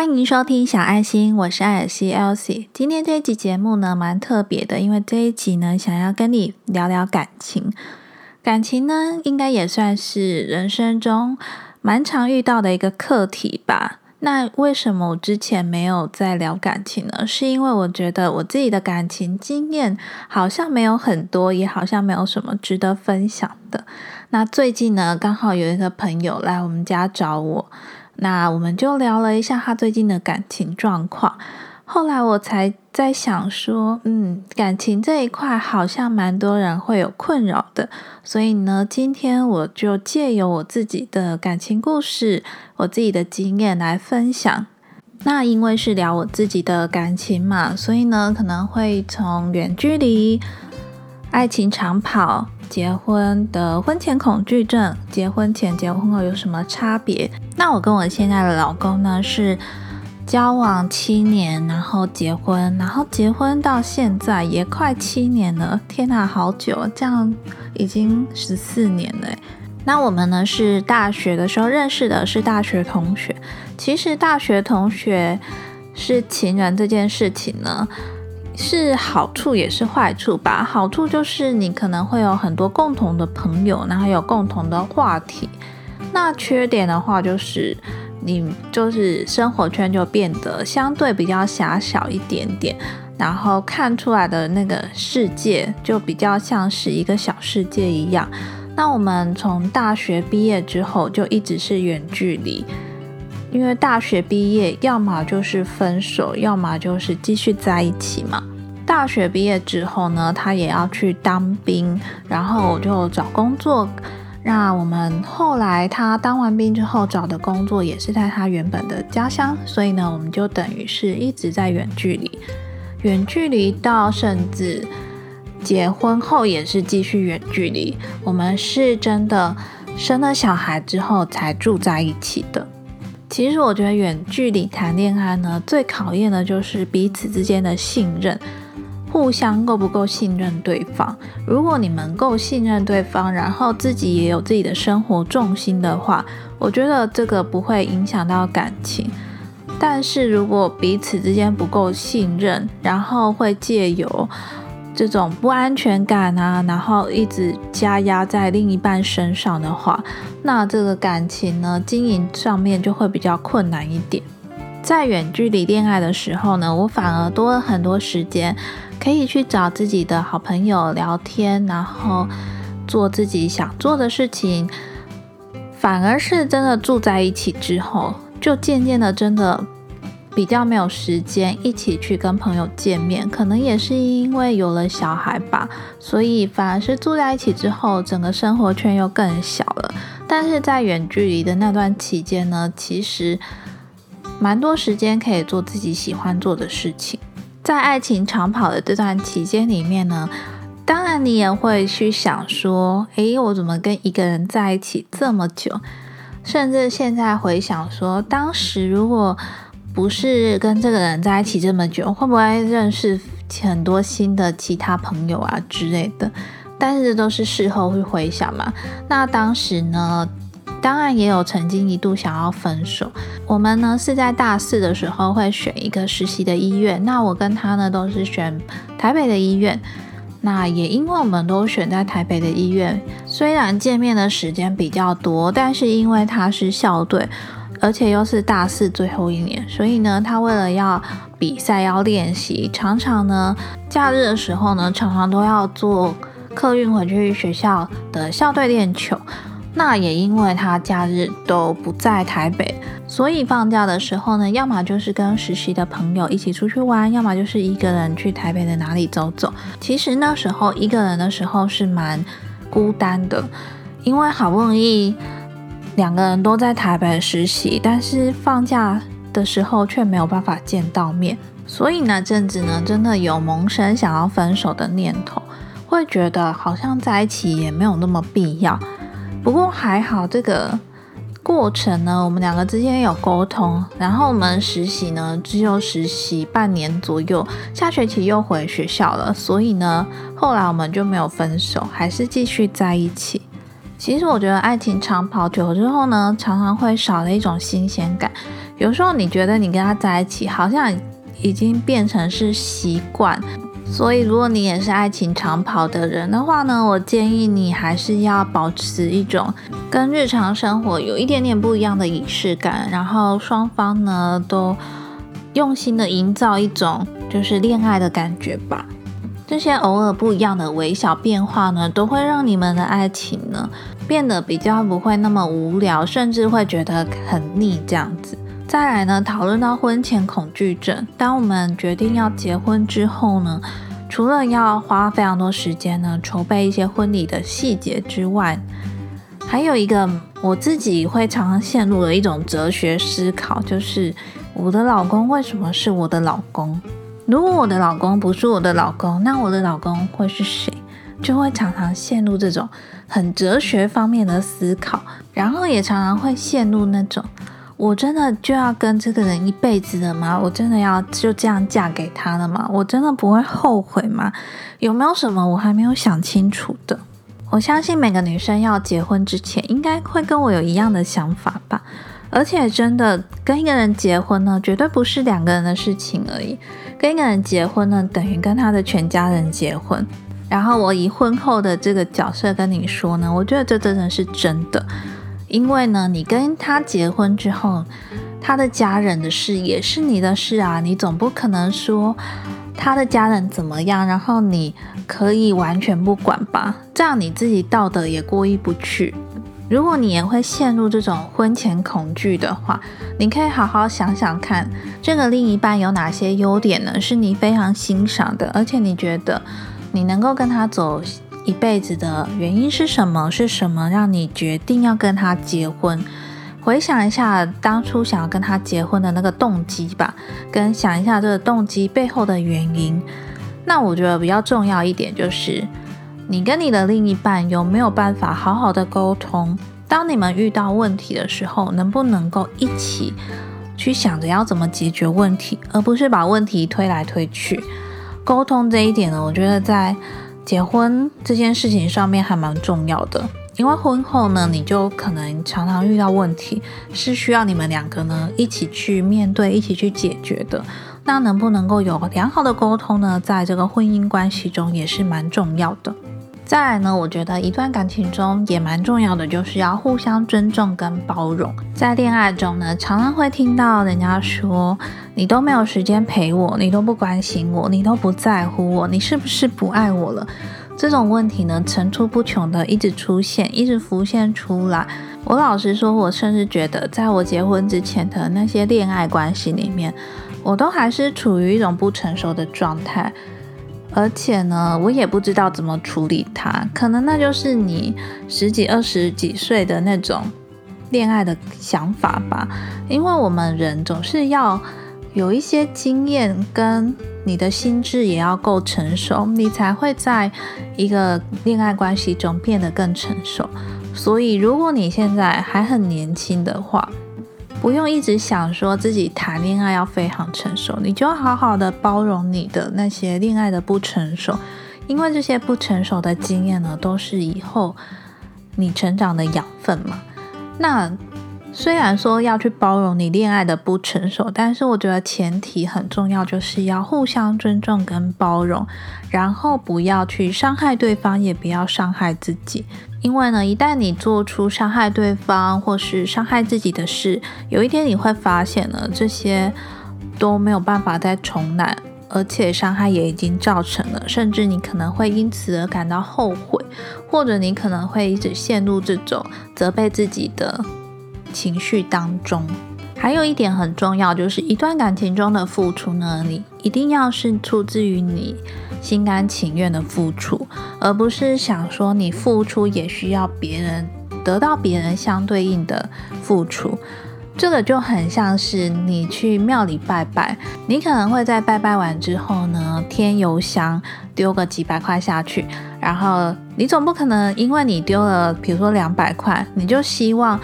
欢迎收听小爱心，我是艾尔西 Elsie。今天这一集节目呢，蛮特别的，因为这一集呢，想要跟你聊聊感情。感情呢，应该也算是人生中蛮常遇到的一个课题吧。那为什么我之前没有在聊感情呢？是因为我觉得我自己的感情经验好像没有很多，也好像没有什么值得分享的。那最近呢，刚好有一个朋友来我们家找我。那我们就聊了一下他最近的感情状况，后来我才在想说，嗯，感情这一块好像蛮多人会有困扰的，所以呢，今天我就借由我自己的感情故事，我自己的经验来分享。那因为是聊我自己的感情嘛，所以呢，可能会从远距离、爱情长跑。结婚的婚前恐惧症，结婚前、结婚后有什么差别？那我跟我现在的老公呢是交往七年，然后结婚，然后结婚到现在也快七年了。天哪，好久，这样已经十四年了。那我们呢是大学的时候认识的，是大学同学。其实大学同学是情人这件事情呢。是好处也是坏处吧。好处就是你可能会有很多共同的朋友，然后有共同的话题。那缺点的话就是你就是生活圈就变得相对比较狭小一点点，然后看出来的那个世界就比较像是一个小世界一样。那我们从大学毕业之后就一直是远距离，因为大学毕业要么就是分手，要么就是继续在一起嘛。大学毕业之后呢，他也要去当兵，然后我就找工作。那我们后来他当完兵之后找的工作也是在他原本的家乡，所以呢，我们就等于是一直在远距离，远距离到甚至结婚后也是继续远距离。我们是真的生了小孩之后才住在一起的。其实我觉得远距离谈恋爱呢，最考验的就是彼此之间的信任。互相够不够信任对方？如果你们够信任对方，然后自己也有自己的生活重心的话，我觉得这个不会影响到感情。但是如果彼此之间不够信任，然后会借由这种不安全感啊，然后一直加压在另一半身上的话，那这个感情呢，经营上面就会比较困难一点。在远距离恋爱的时候呢，我反而多了很多时间。可以去找自己的好朋友聊天，然后做自己想做的事情。反而是真的住在一起之后，就渐渐的真的比较没有时间一起去跟朋友见面。可能也是因为有了小孩吧，所以反而是住在一起之后，整个生活圈又更小了。但是在远距离的那段期间呢，其实蛮多时间可以做自己喜欢做的事情。在爱情长跑的这段期间里面呢，当然你也会去想说，诶，我怎么跟一个人在一起这么久？甚至现在回想说，当时如果不是跟这个人在一起这么久，会不会认识很多新的其他朋友啊之类的？但是这都是事后会回想嘛。那当时呢？当然也有曾经一度想要分手。我们呢是在大四的时候会选一个实习的医院，那我跟他呢都是选台北的医院。那也因为我们都选在台北的医院，虽然见面的时间比较多，但是因为他是校队，而且又是大四最后一年，所以呢他为了要比赛要练习，常常呢假日的时候呢常常都要坐客运回去学校的校队练球。那也因为他假日都不在台北，所以放假的时候呢，要么就是跟实习的朋友一起出去玩，要么就是一个人去台北的哪里走走。其实那时候一个人的时候是蛮孤单的，因为好不容易两个人都在台北实习，但是放假的时候却没有办法见到面，所以那阵子呢，真的有萌生想要分手的念头，会觉得好像在一起也没有那么必要。不过还好，这个过程呢，我们两个之间有沟通。然后我们实习呢，只有实习半年左右，下学期又回学校了。所以呢，后来我们就没有分手，还是继续在一起。其实我觉得爱情长跑久了之后呢，常常会少了一种新鲜感。有时候你觉得你跟他在一起，好像已经变成是习惯。所以，如果你也是爱情长跑的人的话呢，我建议你还是要保持一种跟日常生活有一点点不一样的仪式感，然后双方呢都用心的营造一种就是恋爱的感觉吧。这些偶尔不一样的微小变化呢，都会让你们的爱情呢变得比较不会那么无聊，甚至会觉得很腻这样子。再来呢，讨论到婚前恐惧症。当我们决定要结婚之后呢，除了要花非常多时间呢筹备一些婚礼的细节之外，还有一个我自己会常常陷入的一种哲学思考，就是我的老公为什么是我的老公？如果我的老公不是我的老公，那我的老公会是谁？就会常常陷入这种很哲学方面的思考，然后也常常会陷入那种。我真的就要跟这个人一辈子的吗？我真的要就这样嫁给他了吗？我真的不会后悔吗？有没有什么我还没有想清楚的？我相信每个女生要结婚之前，应该会跟我有一样的想法吧。而且真的跟一个人结婚呢，绝对不是两个人的事情而已。跟一个人结婚呢，等于跟他的全家人结婚。然后我以婚后的这个角色跟你说呢，我觉得这真的是真的。因为呢，你跟他结婚之后，他的家人的事也是你的事啊，你总不可能说他的家人怎么样，然后你可以完全不管吧？这样你自己道德也过意不去。如果你也会陷入这种婚前恐惧的话，你可以好好想想看，这个另一半有哪些优点呢？是你非常欣赏的，而且你觉得你能够跟他走。一辈子的原因是什么？是什么让你决定要跟他结婚？回想一下当初想要跟他结婚的那个动机吧，跟想一下这个动机背后的原因。那我觉得比较重要一点就是，你跟你的另一半有没有办法好好的沟通？当你们遇到问题的时候，能不能够一起去想着要怎么解决问题，而不是把问题推来推去？沟通这一点呢，我觉得在。结婚这件事情上面还蛮重要的，因为婚后呢，你就可能常常遇到问题，是需要你们两个呢一起去面对、一起去解决的。那能不能够有良好的沟通呢？在这个婚姻关系中也是蛮重要的。再来呢，我觉得一段感情中也蛮重要的，就是要互相尊重跟包容。在恋爱中呢，常常会听到人家说：“你都没有时间陪我，你都不关心我，你都不在乎我，你是不是不爱我了？”这种问题呢，层出不穷的一直出现，一直浮现出来。我老实说，我甚至觉得，在我结婚之前的那些恋爱关系里面，我都还是处于一种不成熟的状态。而且呢，我也不知道怎么处理它，可能那就是你十几、二十几岁的那种恋爱的想法吧。因为我们人总是要有一些经验，跟你的心智也要够成熟，你才会在一个恋爱关系中变得更成熟。所以，如果你现在还很年轻的话，不用一直想说自己谈恋爱要非常成熟，你就要好好的包容你的那些恋爱的不成熟，因为这些不成熟的经验呢，都是以后你成长的养分嘛。那虽然说要去包容你恋爱的不成熟，但是我觉得前提很重要，就是要互相尊重跟包容，然后不要去伤害对方，也不要伤害自己。因为呢，一旦你做出伤害对方或是伤害自己的事，有一天你会发现呢，这些都没有办法再重来，而且伤害也已经造成了，甚至你可能会因此而感到后悔，或者你可能会一直陷入这种责备自己的情绪当中。还有一点很重要，就是一段感情中的付出呢，你一定要是出自于你心甘情愿的付出，而不是想说你付出也需要别人得到别人相对应的付出。这个就很像是你去庙里拜拜，你可能会在拜拜完之后呢，添油香，丢个几百块下去，然后你总不可能因为你丢了，比如说两百块，你就希望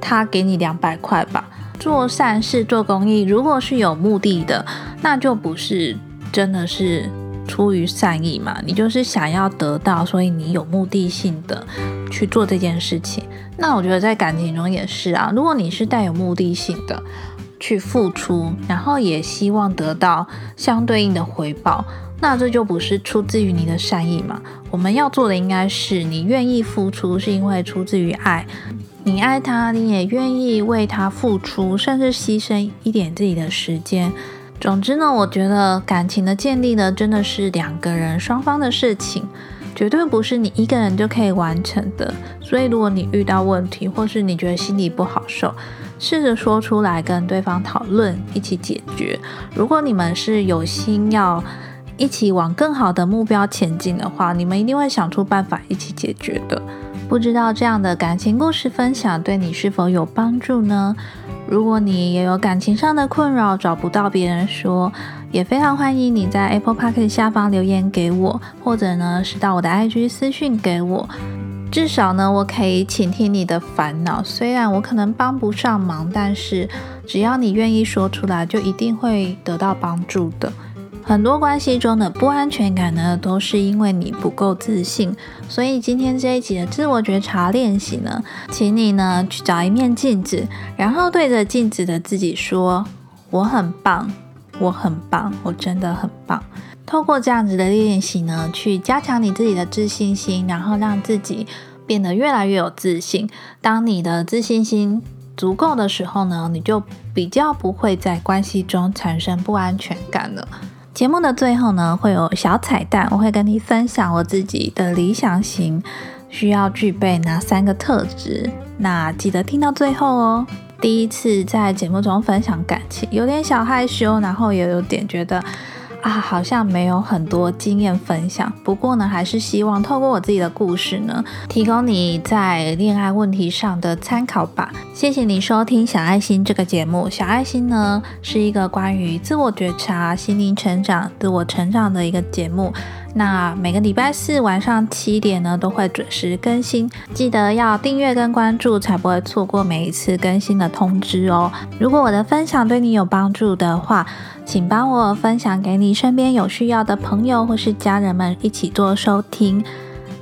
他给你两百块吧。做善事、做公益，如果是有目的的，那就不是真的是出于善意嘛？你就是想要得到，所以你有目的性的去做这件事情。那我觉得在感情中也是啊，如果你是带有目的性的，去付出，然后也希望得到相对应的回报，那这就不是出自于你的善意嘛？我们要做的应该是，你愿意付出是因为出自于爱，你爱他，你也愿意为他付出，甚至牺牲一点自己的时间。总之呢，我觉得感情的建立呢，真的是两个人双方的事情，绝对不是你一个人就可以完成的。所以，如果你遇到问题，或是你觉得心里不好受，试着说出来跟对方讨论，一起解决。如果你们是有心要一起往更好的目标前进的话，你们一定会想出办法一起解决的。不知道这样的感情故事分享对你是否有帮助呢？如果你也有感情上的困扰，找不到别人说，也非常欢迎你在 Apple Park 下方留言给我，或者呢是到我的 IG 私讯给我。至少呢，我可以倾听你的烦恼。虽然我可能帮不上忙，但是只要你愿意说出来，就一定会得到帮助的。很多关系中的不安全感呢，都是因为你不够自信。所以今天这一集的自我觉察练习呢，请你呢去找一面镜子，然后对着镜子的自己说：“我很棒，我很棒，我真的很棒。”透过这样子的练习呢，去加强你自己的自信心，然后让自己变得越来越有自信。当你的自信心足够的时候呢，你就比较不会在关系中产生不安全感了。节目的最后呢，会有小彩蛋，我会跟你分享我自己的理想型需要具备哪三个特质，那记得听到最后哦。第一次在节目中分享感情，有点小害羞，然后也有点觉得。啊，好像没有很多经验分享。不过呢，还是希望透过我自己的故事呢，提供你在恋爱问题上的参考吧。谢谢你收听小爱心这个节目。小爱心呢，是一个关于自我觉察、心灵成长、自我成长的一个节目。那每个礼拜四晚上七点呢，都会准时更新，记得要订阅跟关注，才不会错过每一次更新的通知哦。如果我的分享对你有帮助的话，请帮我分享给你身边有需要的朋友或是家人们一起做收听。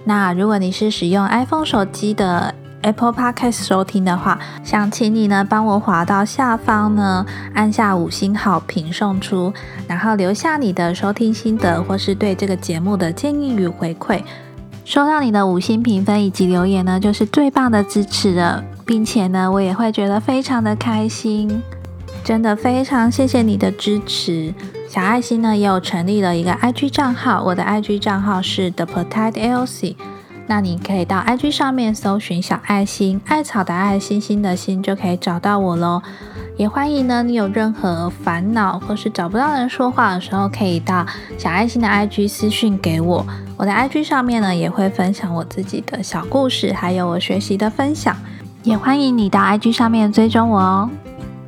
那如果你是使用 iPhone 手机的 Apple Podcast 收听的话，想请你呢帮我滑到下方呢，按下五星好评送出，然后留下你的收听心得或是对这个节目的建议与回馈。收到你的五星评分以及留言呢，就是最棒的支持了，并且呢，我也会觉得非常的开心。真的非常谢谢你的支持，小爱心呢也有成立了一个 IG 账号，我的 IG 账号是 The Potato Elsie，那你可以到 IG 上面搜寻小爱心，艾草的爱心心的心就可以找到我喽。也欢迎呢，你有任何烦恼或是找不到人说话的时候，可以到小爱心的 IG 私讯给我，我的 IG 上面呢也会分享我自己的小故事，还有我学习的分享，也欢迎你到 IG 上面追踪我哦。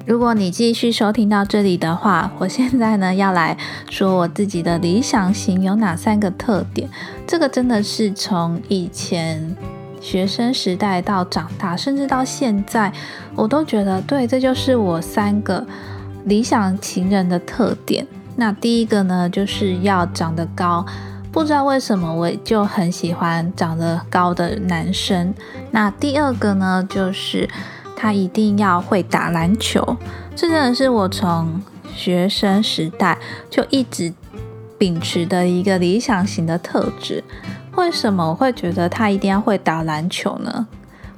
如果你继续收听到这里的话，我现在呢要来说我自己的理想型有哪三个特点。这个真的是从以前学生时代到长大，甚至到现在，我都觉得对，这就是我三个理想情人的特点。那第一个呢，就是要长得高，不知道为什么我就很喜欢长得高的男生。那第二个呢，就是。他一定要会打篮球，这真的是我从学生时代就一直秉持的一个理想型的特质。为什么我会觉得他一定要会打篮球呢？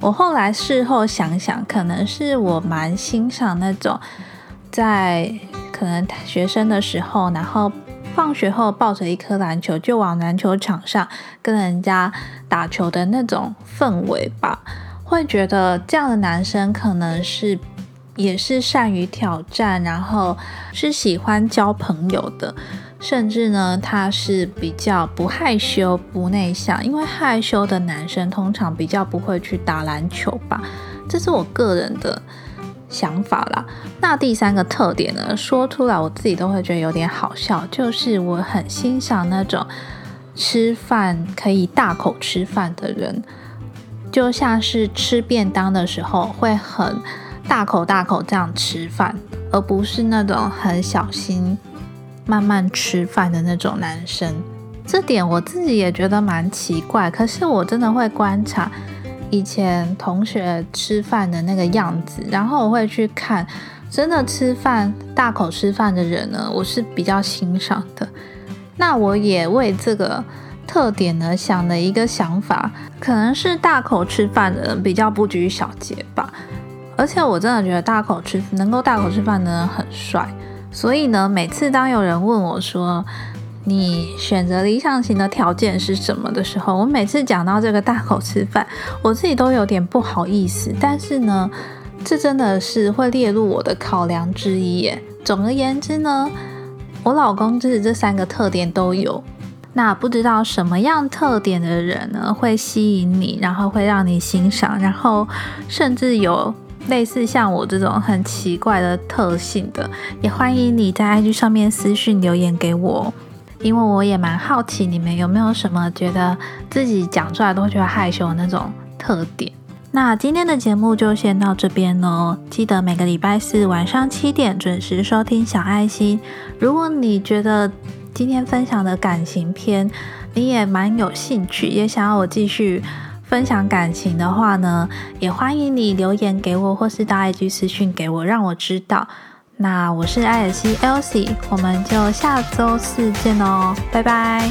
我后来事后想想，可能是我蛮欣赏那种在可能学生的时候，然后放学后抱着一颗篮球就往篮球场上跟人家打球的那种氛围吧。会觉得这样的男生可能是也是善于挑战，然后是喜欢交朋友的，甚至呢他是比较不害羞、不内向，因为害羞的男生通常比较不会去打篮球吧，这是我个人的想法啦。那第三个特点呢，说出来我自己都会觉得有点好笑，就是我很欣赏那种吃饭可以大口吃饭的人。就像是吃便当的时候会很大口大口这样吃饭，而不是那种很小心慢慢吃饭的那种男生。这点我自己也觉得蛮奇怪。可是我真的会观察以前同学吃饭的那个样子，然后我会去看真的吃饭大口吃饭的人呢，我是比较欣赏的。那我也为这个特点呢想了一个想法，可能是大口吃饭的人比较不拘小节吧。而且我真的觉得大口吃能够大口吃饭的人很帅。所以呢，每次当有人问我说你选择理想型的条件是什么的时候，我每次讲到这个大口吃饭，我自己都有点不好意思。但是呢，这真的是会列入我的考量之一耶。总而言之呢，我老公就是这三个特点都有。那不知道什么样特点的人呢，会吸引你，然后会让你欣赏，然后甚至有。类似像我这种很奇怪的特性的，也欢迎你在 IG 上面私讯留言给我，因为我也蛮好奇你们有没有什么觉得自己讲出来都会觉得害羞的那种特点。那今天的节目就先到这边喽，记得每个礼拜四晚上七点准时收听小爱心。如果你觉得今天分享的感情片你也蛮有兴趣，也想要我继续。分享感情的话呢，也欢迎你留言给我，或是到 IG 私讯给我，让我知道。那我是艾尔西 Elsie，我们就下周四见哦，拜拜。